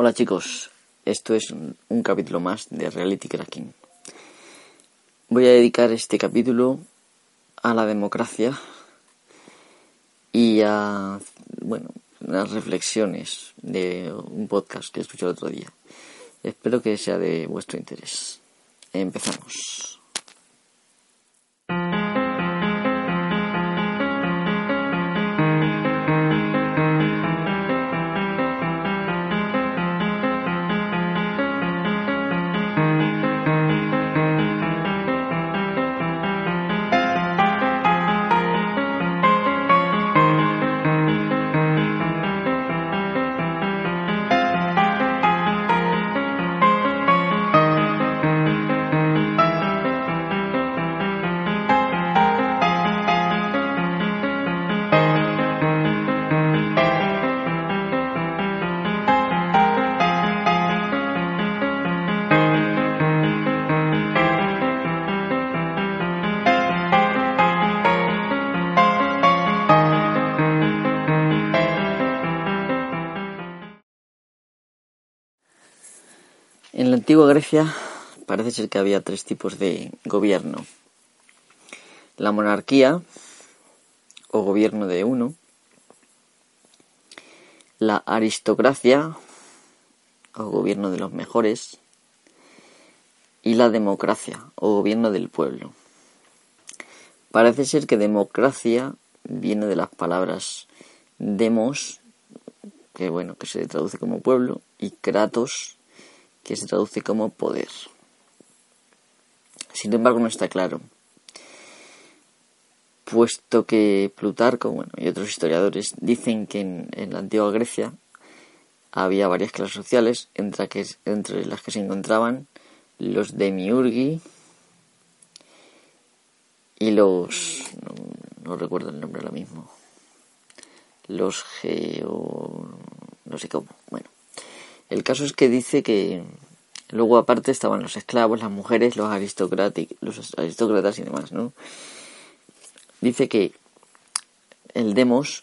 Hola chicos, esto es un capítulo más de Reality Cracking. Voy a dedicar este capítulo a la democracia y a, bueno, las reflexiones de un podcast que escuché el otro día. Espero que sea de vuestro interés. Empezamos. En la antigua Grecia parece ser que había tres tipos de gobierno. La monarquía o gobierno de uno, la aristocracia o gobierno de los mejores y la democracia o gobierno del pueblo. Parece ser que democracia viene de las palabras demos, que bueno, que se traduce como pueblo, y kratos, que se traduce como poder. Sin embargo, no está claro, puesto que Plutarco bueno, y otros historiadores dicen que en, la antigua Grecia había varias clases sociales, entre, las que se encontraban los demiurgi y los... no, recuerdo el nombre ahora mismo. Los geo... no sé cómo. El caso es que dice que luego aparte estaban los esclavos, las mujeres, los, los aristócratas y demás, ¿no? Dice que el demos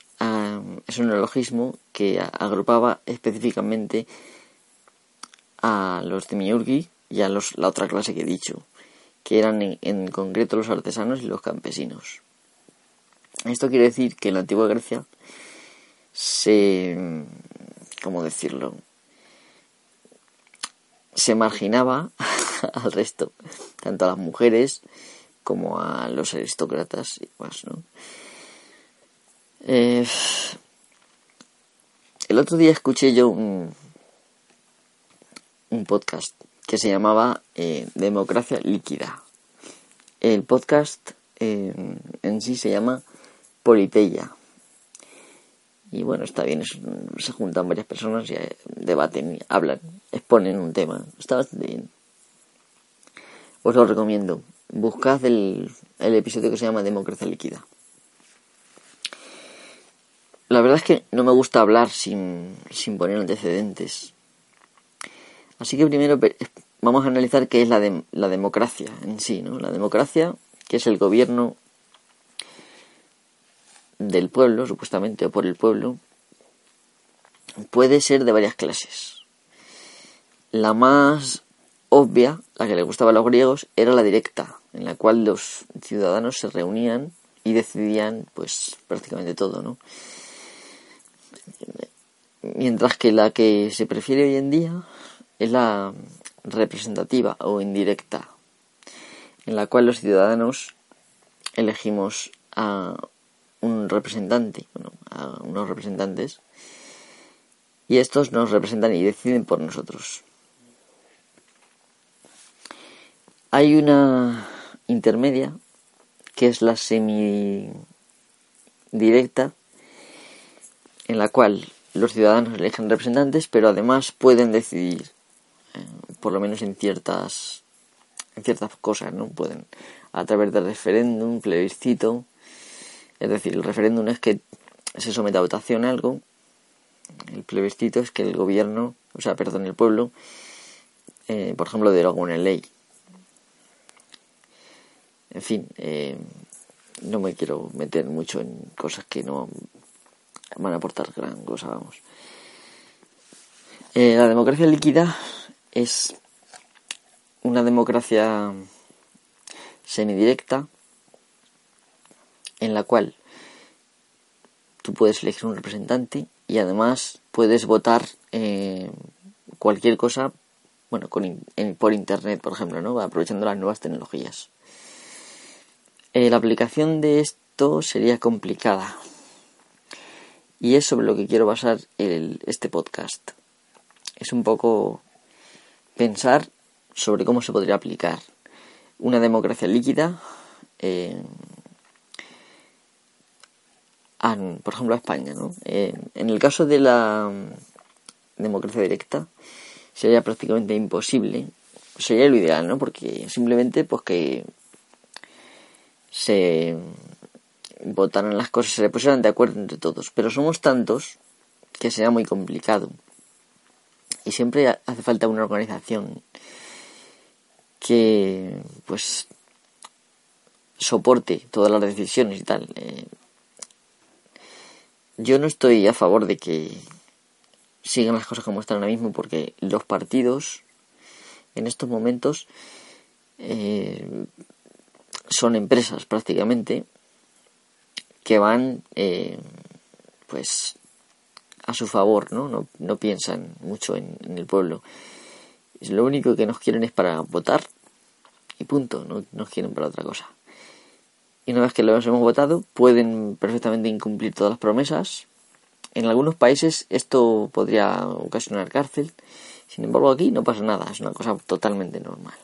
es un neologismo que agrupaba específicamente a los demiurgi y a los, la otra clase que he dicho, que eran en, en concreto los artesanos y los campesinos. Esto quiere decir que en la antigua Grecia se, ¿cómo decirlo? Se marginaba al resto, tanto a las mujeres como a los aristócratas y más, ¿no? Eh, el otro día escuché yo un, un podcast que se llamaba eh, Democracia Líquida. El podcast eh, en sí se llama Politeia y bueno, está bien, se juntan varias personas y eh, debaten, hablan, exponen un tema. Está bastante bien. Os lo recomiendo. Buscad el, el episodio que se llama Democracia Líquida. La verdad es que no me gusta hablar sin, sin poner antecedentes. Así que primero vamos a analizar qué es la, de, la democracia en sí, ¿no? La democracia, que es el gobierno del pueblo, supuestamente, o por el pueblo, puede ser de varias clases. La más obvia, la que le gustaba a los griegos, era la directa, en la cual los ciudadanos se reunían y decidían, pues, prácticamente todo, ¿no? Mientras que la que se prefiere hoy en día es la representativa o indirecta, en la cual los ciudadanos elegimos a un representante, bueno, a unos representantes, y estos nos representan y deciden por nosotros. Hay una intermedia que es la semi directa en la cual los ciudadanos eligen representantes pero además pueden decidir eh, por lo menos en ciertas en ciertas cosas no pueden a través del referéndum plebiscito es decir, el referéndum es que se somete a votación algo, el plebiscito es que el gobierno, o sea, perdón, el pueblo, eh, por ejemplo, deroga una ley. En fin, eh, no me quiero meter mucho en cosas que no van a aportar gran cosa, vamos. Eh, la democracia líquida es una democracia semidirecta en la cual tú puedes elegir un representante y además puedes votar eh, cualquier cosa bueno por internet por ejemplo no aprovechando las nuevas tecnologías. Eh, la aplicación de esto sería complicada. Y es sobre lo que quiero basar este podcast. Es un poco pensar sobre cómo se podría aplicar una democracia líquida eh, por ejemplo, a España. ¿no? Eh, en el caso de la mm, democracia directa sería prácticamente imposible. Sería lo ideal, ¿no? Porque simplemente pues que se votaran las cosas, se le pusieran de acuerdo entre todos. Pero somos tantos que sería muy complicado. Y siempre hace falta una organización que pues soporte todas las decisiones y tal. Eh, yo no estoy a favor de que sigan las cosas como están ahora mismo porque los partidos en estos momentos eh, son empresas prácticamente que van eh, pues a su favor, ¿no? No, no piensan mucho en, en, el pueblo. Lo único que nos quieren es para votar y punto, no nos quieren para otra cosa. Y una vez que los hemos votado, pueden perfectamente incumplir todas las promesas. En algunos países esto podría ocasionar cárcel. Sin embargo, aquí no pasa nada, es una cosa totalmente normal.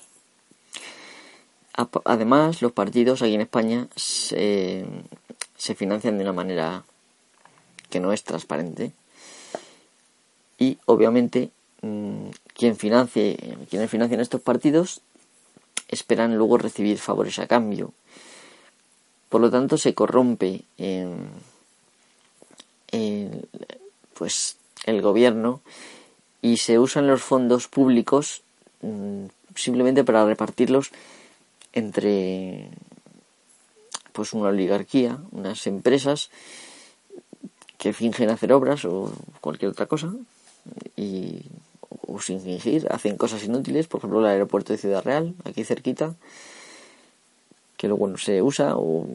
Además, los partidos aquí en España se, se financian de una manera que no es transparente. Y obviamente, mm, quien financie, quienes financian estos partidos esperan luego recibir favores a cambio. Por lo tanto, se corrompe pues el gobierno y se usan los fondos públicos mm, simplemente para repartirlos entre pues una oligarquía, unas empresas que fingen hacer obras o cualquier otra cosa y o sin fingir, hacen cosas inútiles, por ejemplo el aeropuerto de Ciudad Real, aquí cerquita, que luego no se usa, o,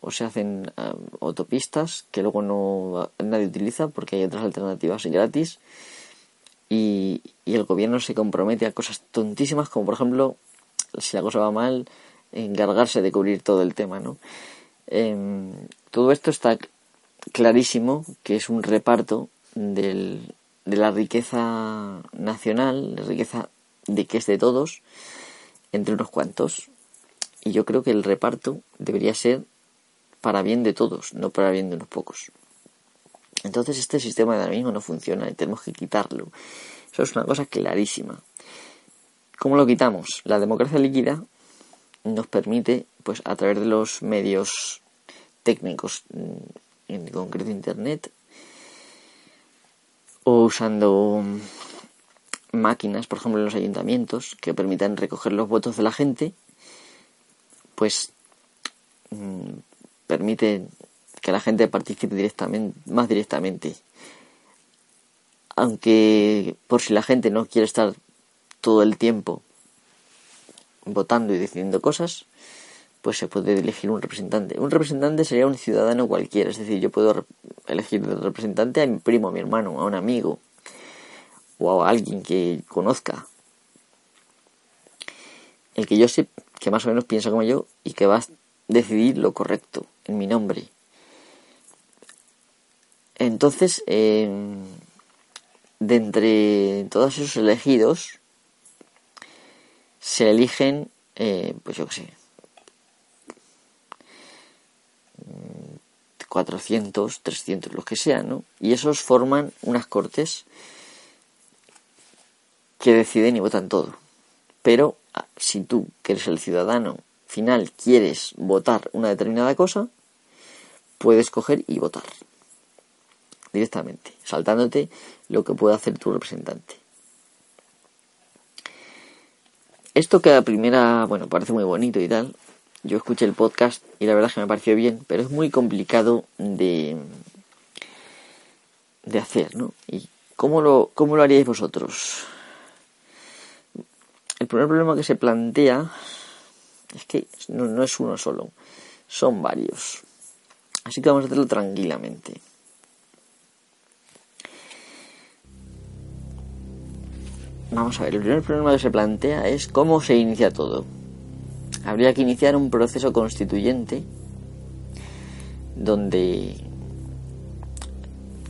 o, se hacen autopistas que luego no nadie utiliza porque hay otras alternativas gratis, y, y el gobierno se compromete a cosas tontísimas, como por ejemplo, si la cosa va mal, encargarse de cubrir todo el tema, ¿no? Em, todo esto está clarísimo que es un reparto del, de la riqueza nacional, la riqueza de que es de todos, entre unos cuantos. Y yo creo que el reparto debería ser para bien de todos, no para bien de unos pocos. Entonces este sistema de ahora mismo no funciona y tenemos que quitarlo. Eso es una cosa clarísima. ¿Cómo lo quitamos? La democracia líquida nos permite, pues a través de los medios técnicos, mm, en concreto Internet, o usando máquinas, por ejemplo, en los ayuntamientos que permitan recoger los votos de la gente, pues mm, permite que la gente participe directamente, más directamente. Aunque por si la gente no quiere estar todo el tiempo votando y decidiendo cosas, pues se puede elegir un representante. Un representante sería un ciudadano cualquiera, es decir, yo puedo elegir de representante a mi primo, a mi hermano, a un amigo o a alguien que conozca. El que yo sé que más o menos piensa como yo y que va a decidir lo correcto en mi nombre. Entonces, de entre todos esos elegidos, se eligen, eh, pues yo qué sé, 400, 300, los que sean, ¿no? Y esos forman unas cortes que deciden y votan todo. Pero ah, si tú, que eres el ciudadano final, quieres votar una determinada cosa, puedes coger y votar directamente, saltándote lo que puede hacer tu representante. Esto que a primera, bueno, parece muy bonito y tal, yo escuché el podcast y la verdad es que me pareció bien, pero es muy complicado de, de hacer, ¿no? Y ¿cómo lo, cómo lo haríais vosotros? El primer problema que se plantea es que no, es uno solo, son varios. Así que vamos a hacerlo tranquilamente. Vamos a ver, el primer problema que se plantea es cómo se inicia todo. Habría que iniciar un proceso constituyente donde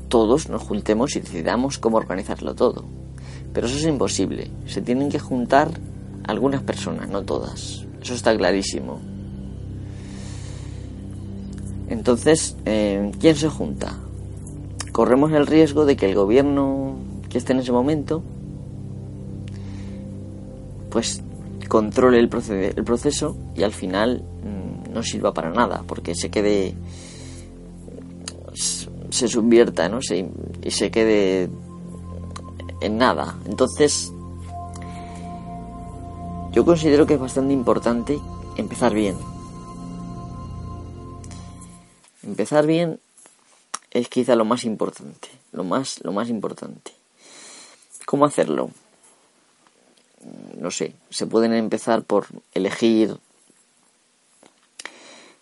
todos nos juntemos y decidamos cómo organizarlo todo. Pero eso es imposible. Se tienen que juntar algunas personas, no todas. Eso está clarísimo. Entonces, eh, ¿quién se junta? Corremos el riesgo de que el gobierno que esté en ese momento pues controle el, proceso y al final mm, no sirva para nada porque se quede se subvierta ¿no? y se quede en nada. Entonces yo considero que es bastante importante empezar bien. Empezar bien es quizá lo más importante lo más lo más importante. Cómo hacerlo no sé, se pueden empezar por elegir... O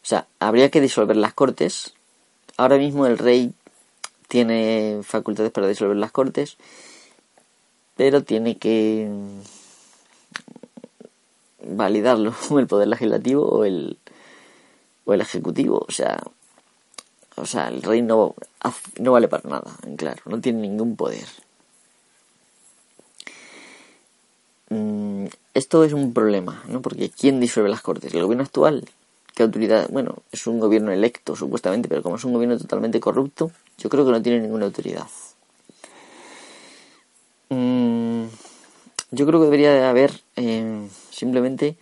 sea, habría que disolver las cortes. Ahora mismo el rey tiene facultades para disolver las cortes, pero tiene que validarlo el poder legislativo o el o el ejecutivo, o sea, o sea, el rey no, no vale para nada, claro, no tiene ningún poder. Mm, esto es un problema, ¿no? Porque ¿quién disuelve las Cortes? ¿El gobierno actual? ¿Qué autoridad? Bueno, es un gobierno electo, supuestamente, pero como es un gobierno totalmente corrupto, yo creo que no tiene ninguna autoridad. Yo creo que debería de haber eh, simplemente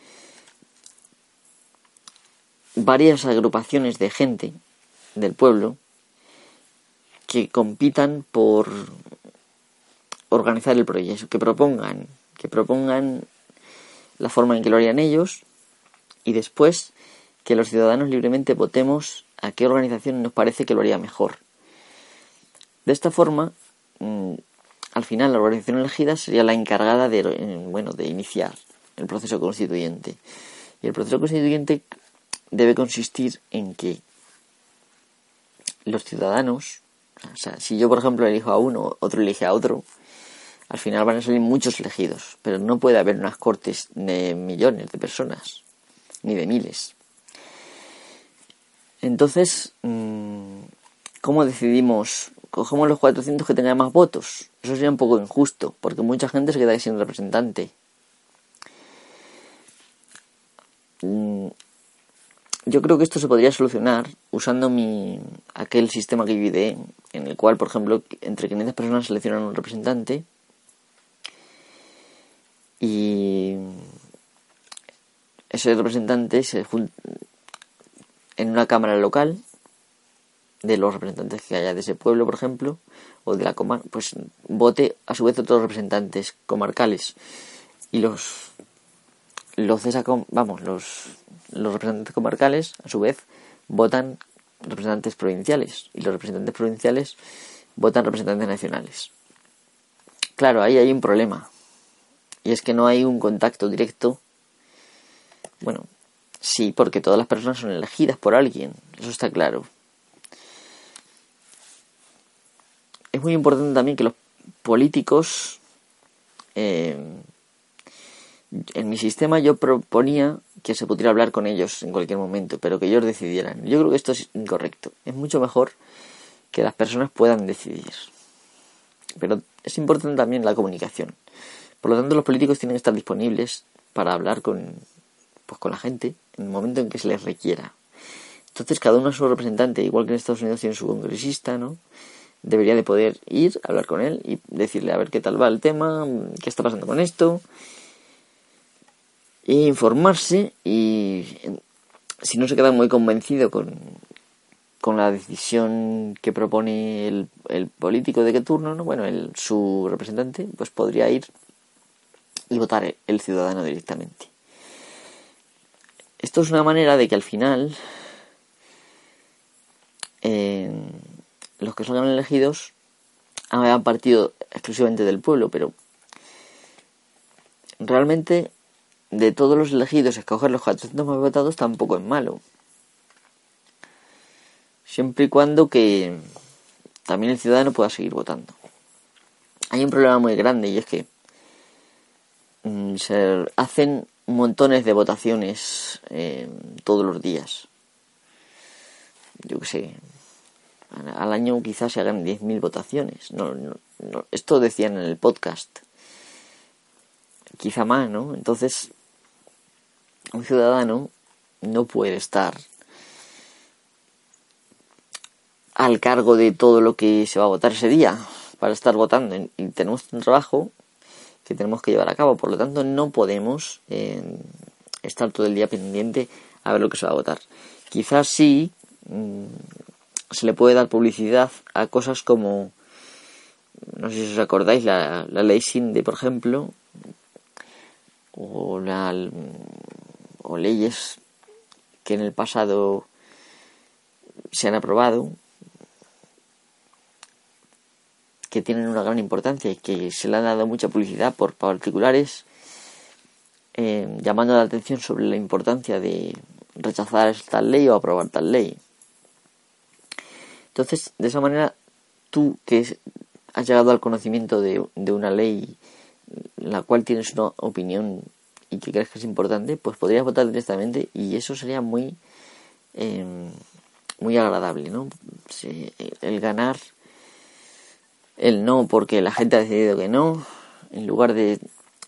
varias agrupaciones de gente del pueblo que compitan por organizar el proyecto, que propongan que propongan la forma en que lo harían ellos y después que los ciudadanos libremente votemos a qué organización nos parece que lo haría mejor. De esta forma, mm, al final la organización elegida sería la encargada de, bueno, de iniciar el proceso constituyente. Y el proceso constituyente debe consistir en que los ciudadanos, o sea, si yo por ejemplo elijo a uno, otro elige a otro, al final van a salir muchos elegidos, pero no puede haber unas cortes de millones de personas, ni de miles. Entonces, mm, ¿cómo decidimos? ¿Cogemos los 400 que tengan más votos? Eso sería un poco injusto, porque mucha gente se queda ahí sin representante. Mm, yo creo que esto se podría solucionar usando mi aquel sistema que viví en el cual, por ejemplo, entre 500 personas seleccionan un representante y ese representante se junta en una cámara local de los representantes que haya de ese pueblo, por ejemplo, o de la comarca, pues vote a su vez otros representantes comarcales y los los esa vamos, los los representantes comarcales a su vez votan representantes provinciales y los representantes provinciales votan representantes nacionales. Claro, ahí hay un problema, y es que no hay un contacto directo. Bueno, sí, porque todas las personas son elegidas por alguien, eso está claro. Es muy importante también que los políticos, eh, en mi sistema yo proponía que se pudiera hablar con ellos en cualquier momento, pero que ellos decidieran. Yo creo que esto es incorrecto. Es mucho mejor que las personas puedan decidir. Pero es importante también la comunicación. Por lo tanto, los políticos tienen que estar disponibles para hablar con, pues, con la gente en el momento en que se les requiera. Entonces, cada uno a su representante, igual que en Estados Unidos tiene su congresista, ¿no? Debería de poder ir, hablar con él y decirle a ver qué tal va el tema, qué está pasando con esto, e informarse y si no se queda muy convencido con, con la decisión que propone el, el político de qué turno, ¿no? bueno, el, su representante, pues podría ir y votar el ciudadano directamente. Esto es una manera de que al final los que salgan elegidos a partido exclusivamente del pueblo, pero realmente de todos los elegidos escoger los 400 más votados tampoco es malo. Siempre y cuando que también el ciudadano pueda seguir votando. Hay un problema muy grande y es que mm, se hacen montones de votaciones eh, todos los días. Yo qué sé, al año quizás se hagan 10.000 votaciones. No, esto decían en el podcast. Quizá más, ¿no? Entonces, un ciudadano no puede estar al cargo de todo lo que se va a votar ese día para estar votando y tenemos un trabajo que tenemos que llevar a cabo por lo tanto no podemos eh, estar todo el día pendiente a ver lo que se va a votar quizás sí mm, se le puede dar publicidad a cosas como no sé si os acordáis la, la ley SINDE por ejemplo o la o leyes que en el pasado se han aprobado que tienen una gran importancia y que se le ha dado mucha publicidad por particulares eh, llamando la atención sobre la importancia de rechazar tal ley o aprobar tal ley. Entonces, de esa manera, tú que has llegado al conocimiento de, una ley la cual tienes una opinión y que crees que es importante, pues podrías votar directamente y eso sería muy, em, muy agradable, ¿no? el ganar, el no porque la gente ha decidido que no, en lugar de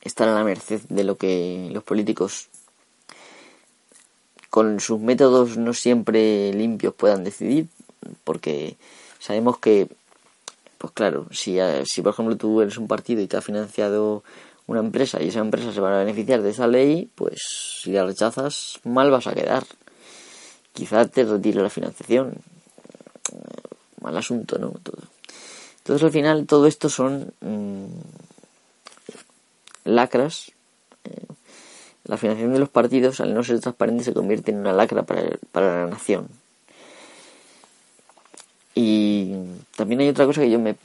estar a la merced de lo que los políticos con sus métodos no siempre limpios puedan decidir, porque sabemos que, pues claro, si, si por ejemplo tú eres un partido y te ha financiado una empresa y esa empresa se va a beneficiar de esa ley, pues si la rechazas, mal vas a quedar. Quizá te retire la financiación. Mal asunto, ¿no? Todo. Entonces al final todo esto son mm, lacras. Eh, la financiación de los partidos, al no ser transparente, se convierte en una lacra para, para la nación. Y también hay otra cosa que yo me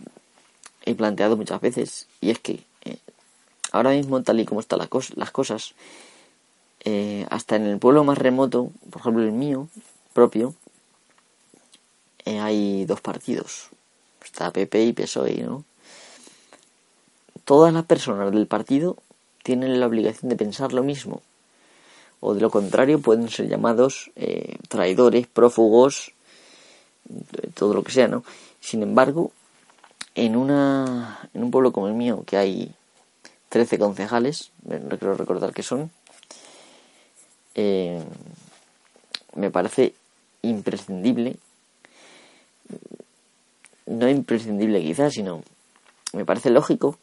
he planteado muchas veces, y es que ahora mismo, tal y como están las cosas, eh, hasta en el pueblo más remoto, por ejemplo el mío propio, eh, hay dos partidos. Está PP y PSOE, ¿no? Todas las personas del partido tienen la obligación de pensar lo mismo. O de lo contrario pueden ser llamados eh, traidores, prófugos, todo lo que sea, ¿no? Sin embargo, en, una, en un pueblo como el mío, que hay 13 concejales, no quiero recordar que son, eh, me parece imprescindible, no imprescindible quizás, sino me parece lógico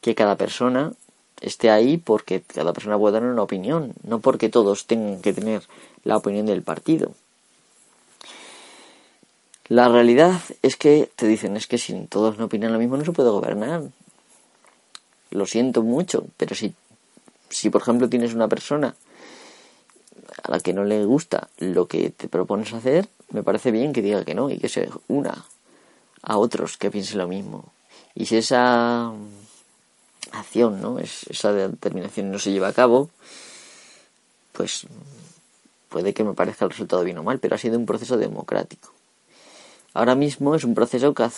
que cada persona esté ahí porque cada persona puede tener una opinión, no porque todos tengan que tener la opinión del partido. La realidad es que te dicen es que si todos no opinan lo mismo no se puede gobernar lo siento mucho, pero si, si por ejemplo tienes una persona a la que no le gusta lo que te propones hacer, me parece bien que diga que no y que se una a otros que piensen lo mismo. Y si esa acción, ¿no? Es, esa determinación no se lleva a cabo, pues puede que me parezca el resultado bien o mal, pero ha sido un proceso democrático. Ahora mismo es un proceso que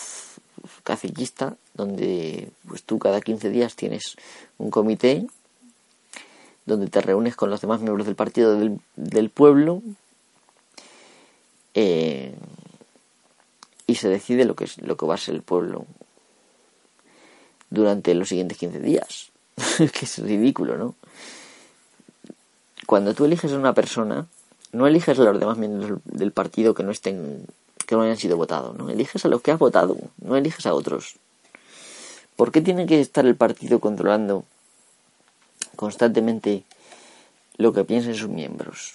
caciquista, donde pues tú cada 15 días tienes un comité donde te reúnes con los demás miembros del partido del, pueblo eh, y se decide lo que, es, lo que va a ser el pueblo durante los siguientes 15 días. que es ridículo, ¿no? Cuando tú eliges a una persona, no eliges a los demás miembros del partido que no estén que no hayan sido votados, ¿no? Eliges a los que has votado, no eliges a otros. ¿Por qué tiene que estar el partido controlando constantemente lo que piensen sus miembros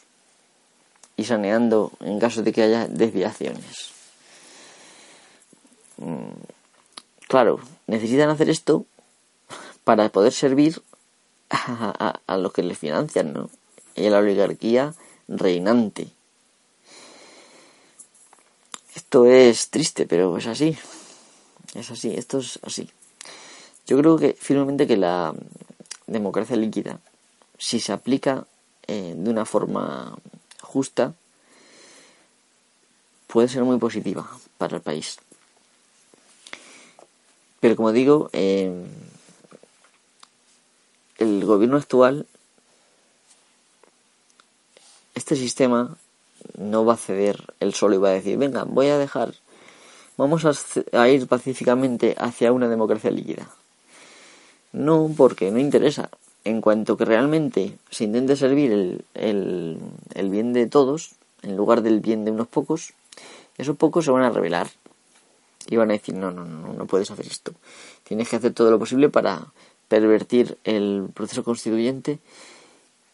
y saneando en caso de que haya desviaciones? Mm, claro, necesitan hacer esto para poder servir a, a, los que les financian, ¿no? Y a la oligarquía reinante. Esto es triste, pero es así. Es así, esto es así. Yo creo que firmemente que la democracia líquida, si se aplica eh, de una forma justa, puede ser muy positiva para el país. Pero como digo, eh, el gobierno actual, este sistema no va a ceder el solo y va a decir, venga, voy a dejar, vamos a, ir pacíficamente hacia una democracia líquida. No, porque no interesa. En cuanto que realmente se intente servir el, el, el bien de todos, en lugar del bien de unos pocos, esos pocos se van a rebelar y van a decir, no, no, no, no puedes hacer esto. Tienes que hacer todo lo posible para pervertir el proceso constituyente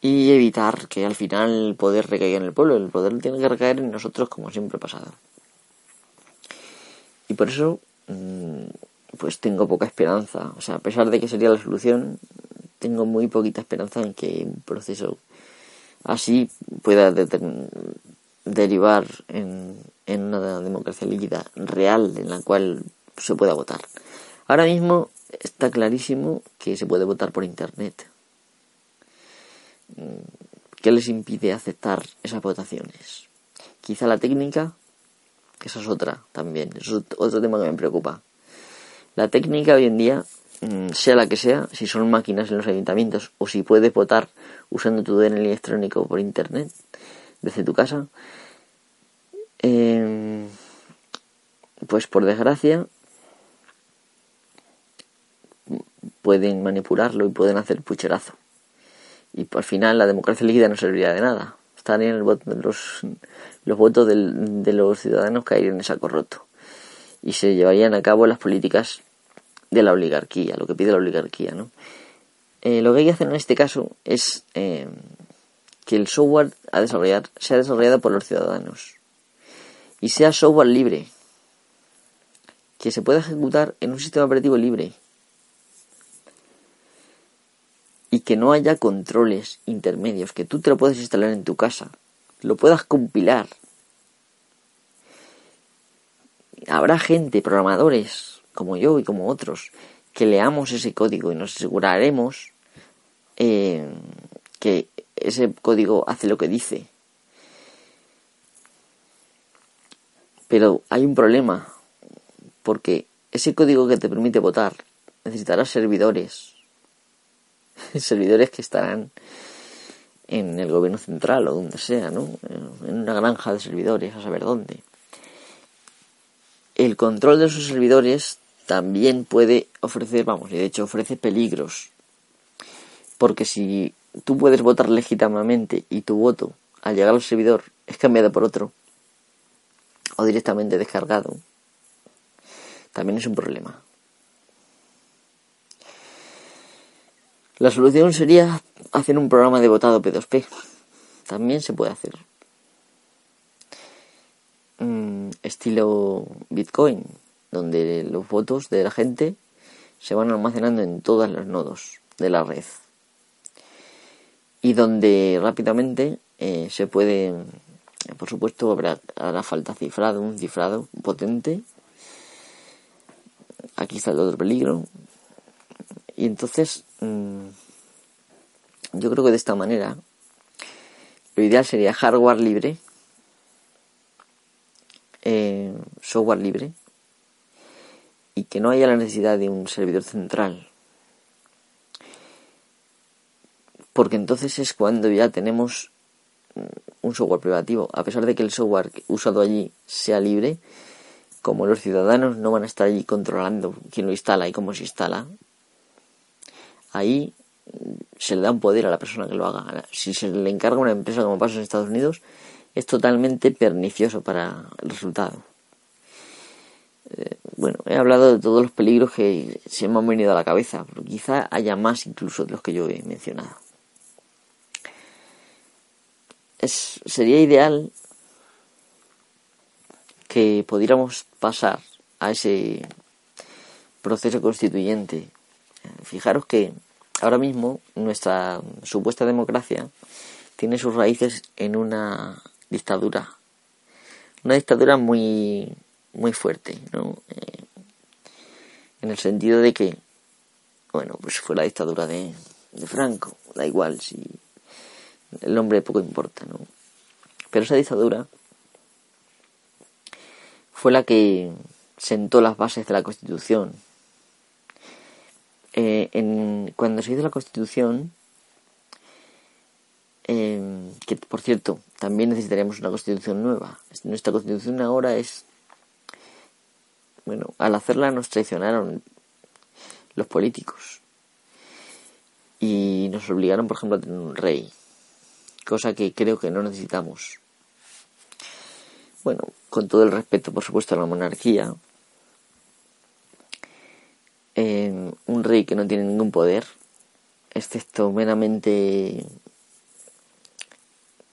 y evitar que al final el poder recaiga en el pueblo. El poder tiene que recaer en nosotros como siempre ha pasado. Y por eso, mm, pues tengo poca esperanza. O sea, a pesar de que sería la solución, tengo muy poquita esperanza en que un proceso así pueda derivar en, en una democracia líquida real en la cual se pueda votar. Ahora mismo está clarísimo que se puede votar por Internet. ¿Qué les impide aceptar esas votaciones? Quizá la técnica, esa es otra también, es otro tema que me preocupa. La técnica hoy en día, mm, sea la que sea, si son máquinas en los ayuntamientos o si puedes votar usando tu DNI electrónico por Internet desde tu casa, eh, pues por desgracia pueden manipularlo y pueden hacer pucherazo. Y al final la democracia líquida no serviría de nada. Estarían los, los votos de los ciudadanos caerían en saco roto. Y se llevarían a cabo las políticas de la oligarquía, lo que pide la oligarquía. ¿no? Eh, lo que hay que hacer en este caso es eh, que el software a desarrollar sea desarrollado por los ciudadanos y sea software libre, que se pueda ejecutar en un sistema operativo libre y que no haya controles intermedios, que tú te lo puedes instalar en tu casa, lo puedas compilar. Habrá gente, programadores como yo y como otros, que leamos ese código y nos aseguraremos eh, que ese código hace lo que dice Pero hay un problema, porque ese código que te permite votar necesitará servidores, servidores que estarán en el gobierno central o donde sea, ¿no? En una granja de servidores, a saber dónde. El control de esos servidores también puede ofrecer, vamos, y de hecho ofrece peligros. Porque si tú puedes votar legítimamente y tu voto al llegar al servidor es cambiado por otro, o directamente descargado, también es un problema. La solución sería hacer un programa de votado P2P. También se puede hacer. Mm, estilo Bitcoin, donde los votos de la gente se van almacenando en todos los nodos de la red. Y donde rápidamente eh, se puede por supuesto habrá, hará falta cifrado, un cifrado potente. Aquí está el otro peligro. Y entonces, yo creo que de esta manera, lo ideal sería hardware libre, eh, software libre, y que no haya la necesidad de un servidor central. Porque entonces es cuando ya tenemos un software privativo, a pesar de que el software usado allí sea libre, como los ciudadanos no van a estar allí controlando quién lo instala y cómo se instala, ahí se le da un poder a la persona que lo haga. Si se le encarga una empresa como pasa en Estados Unidos, es totalmente pernicioso para el resultado. Eh, bueno, he hablado de todos los peligros que se me han venido a la cabeza, pero quizá haya más incluso de los que yo he mencionado sería ideal que pudiéramos pasar a ese proceso constituyente. Fijaros que ahora mismo nuestra supuesta democracia tiene sus raíces en una dictadura, una dictadura muy muy fuerte, ¿no? Eh, en el sentido de que, bueno, pues fue la dictadura de, de Franco, da igual si el hombre poco importa, ¿no? Pero esa dictadura fue la que sentó las bases de la Constitución. Eh, en, cuando se hizo la Constitución, eh, que por cierto, también necesitaríamos una Constitución nueva. Nuestra Constitución ahora es, bueno, al hacerla nos traicionaron los políticos y nos obligaron, por ejemplo, a tener un rey, cosa que creo que no necesitamos. Bueno, con todo el respeto, por supuesto, a la monarquía, eh, un rey que no tiene ningún poder, excepto meramente,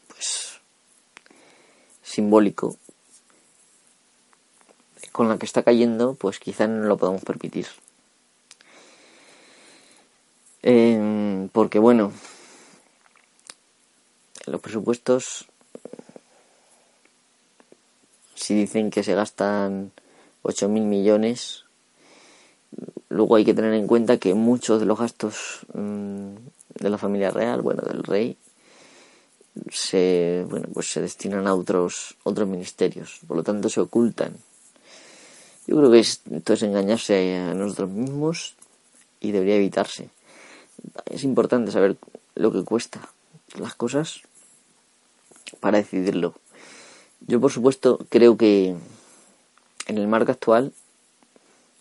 pues, simbólico, con la que está cayendo, pues quizá no lo podamos permitir. Eh, porque bueno, los presupuestos, si dicen que se gastan 8.000 millones, luego hay que tener en cuenta que muchos de los gastos mm, de la familia real, bueno, del rey, se, bueno, pues se destinan a otros, otros ministerios, por lo tanto se ocultan. Yo creo que esto es engañarse a nosotros mismos y debería evitarse es importante saber lo que cuesta las cosas para decidirlo. Yo, por supuesto, creo que en el marco actual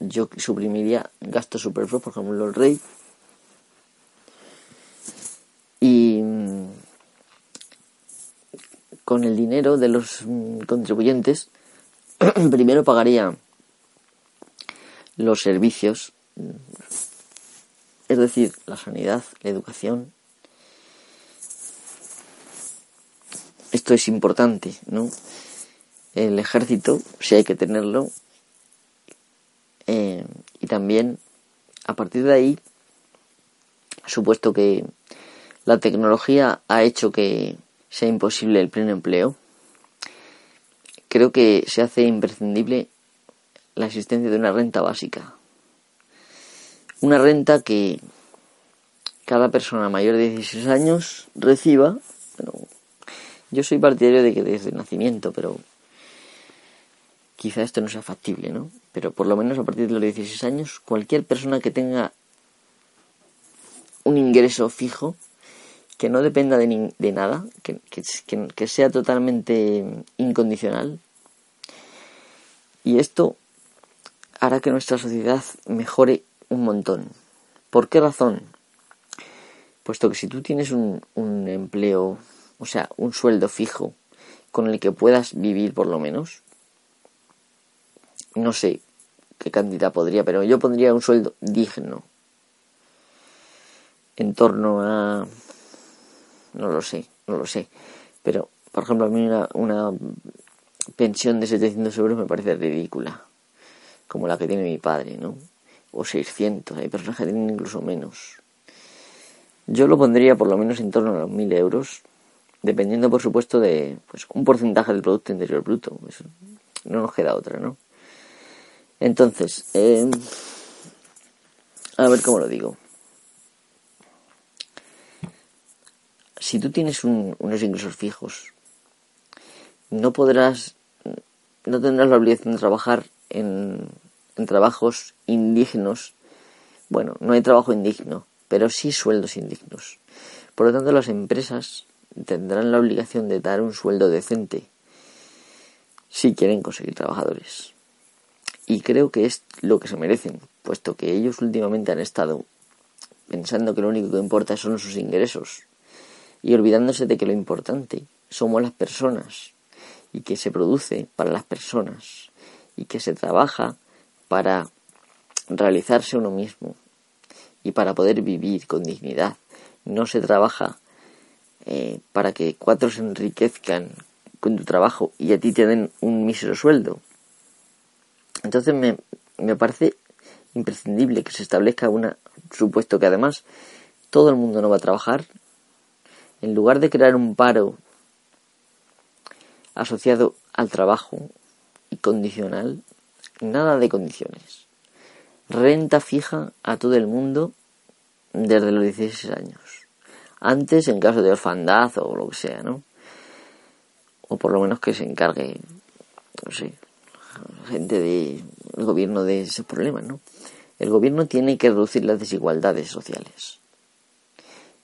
yo suprimiría gastos superfluos, por ejemplo, el rey. Y con el dinero de los contribuyentes, primero pagaría los servicios es decir, la sanidad, la educación. Esto es importante, ¿no? El ejército, si hay que tenerlo, también a partir de ahí, supuesto que la tecnología ha hecho que sea imposible el pleno empleo, creo que se hace imprescindible la existencia de una renta básica una renta que cada persona mayor de 16 años reciba. yo soy partidario de que desde el nacimiento, pero quizá esto no sea factible, ¿no? Pero por lo menos a partir de los 16 años, cualquier persona que tenga un ingreso fijo, que no dependa de, de nada, que, que sea totalmente incondicional, y esto hará que nuestra sociedad mejore un montón. ¿Por qué razón? Puesto que si tú tienes un, un empleo, o sea, un sueldo fijo con el que puedas vivir por lo menos, no sé qué cantidad podría, pero yo pondría un sueldo digno. En torno a... No lo sé, no lo sé. Pero, por ejemplo, a mí una, una pensión de 700 euros me parece ridícula. Como la que tiene mi padre, ¿no? o 600, hay personas que tienen incluso menos. Yo lo pondría por lo menos en torno a los 1000 euros, dependiendo por supuesto de pues, un porcentaje del Producto Interior Bruto. no nos queda otra, ¿no? Entonces, eh, a ver cómo lo digo. Si tú tienes unos ingresos fijos, no podrás, no tendrás la obligación de trabajar en, en trabajos indignos. Bueno, no hay trabajo indigno, pero sí sueldos indignos. Por lo tanto, las empresas tendrán la obligación de dar un sueldo decente si quieren conseguir trabajadores. Y creo que es lo que se merecen, puesto que ellos últimamente han estado pensando que lo único que importa son sus ingresos y olvidándose de que lo importante somos las personas y que se produce para las personas y que se trabaja para realizarse uno mismo y para poder vivir con dignidad. No se trabaja eh, para que cuatro se enriquezcan con tu trabajo y a ti te den un mísero sueldo. Entonces me, me parece imprescindible que se establezca un supuesto que además todo el mundo no va a trabajar. En lugar de crear un paro asociado al trabajo y condicional, nada de condiciones. renta fija a todo el mundo desde los 16 años. Antes, en caso de orfandad o lo que sea, ¿no? O por lo menos que se encargue, no sé, gente del gobierno de ese problema, ¿no? El gobierno tiene que reducir las desigualdades sociales.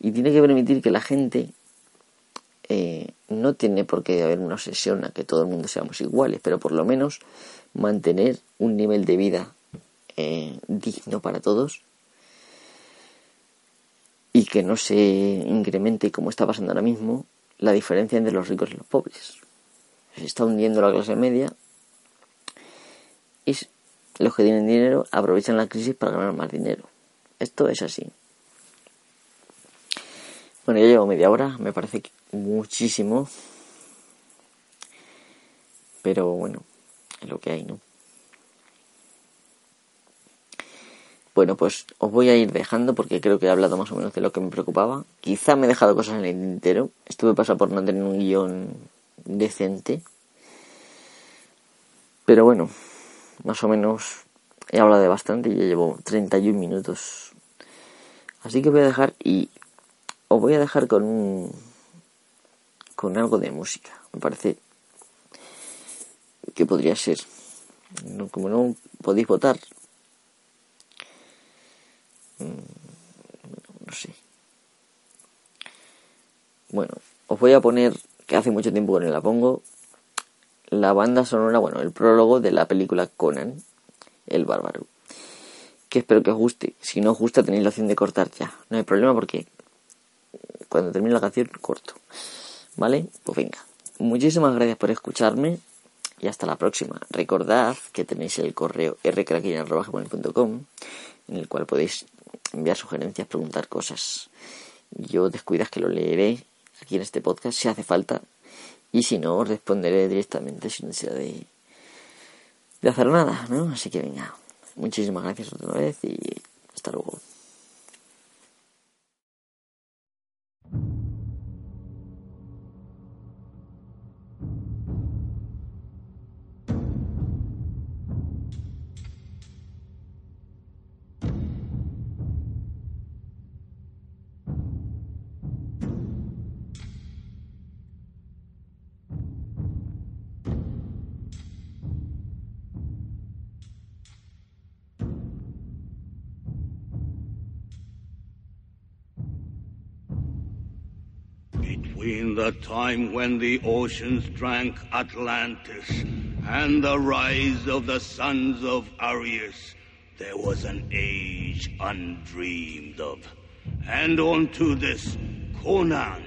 Y tiene que permitir que la gente eh, no tiene por qué haber una obsesión a que todo el mundo seamos iguales, pero por lo menos mantener un nivel de vida eh, digno para todos y que no se incremente, como está pasando ahora mismo, la diferencia entre los ricos y los pobres. Se está hundiendo la clase media y los que tienen dinero aprovechan la crisis para ganar más dinero. Esto es así. Bueno, ya llevo media hora, me parece muchísimo. Pero bueno, es lo que hay, ¿no? Bueno, pues os voy a ir dejando porque creo que he hablado más o menos de lo que me preocupaba. Quizá me he dejado cosas en el tintero. Estuve pasado por no tener un guion decente. Pero bueno, más o menos he hablado de bastante y ya llevo 31 minutos. Así que voy a dejar y os voy a dejar con un, con algo de música. Me parece que podría ser. como no podéis votar, mm, no sé. Bueno, os voy a poner, que hace mucho tiempo que no la pongo, la banda sonora, bueno, el prólogo de la película Conan, el bárbaro. Que espero que os guste. Si no os gusta tenéis la opción de cortar ya. No hay problema porque cuando termine la canción corto. ¿Vale? Pues venga. Muchísimas gracias por escucharme y hasta la próxima. Recordad que tenéis el correo rcraquina.com en el cual podéis enviar sugerencias, preguntar cosas. Yo descuidas que lo leeré aquí en este podcast si hace falta y si no, responderé directamente sin necesidad de, de hacer nada, ¿no? Así que venga, muchísimas gracias otra vez y hasta luego. Between the time when the oceans drank Atlantis and the rise of the sons of Arius, there was an age undreamed of. And unto this, Conan,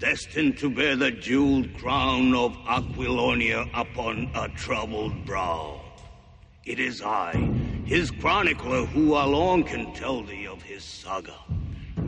destined to bear the jeweled crown of Aquilonia upon a troubled brow. It is I, his chronicler, who alone can tell thee of his saga.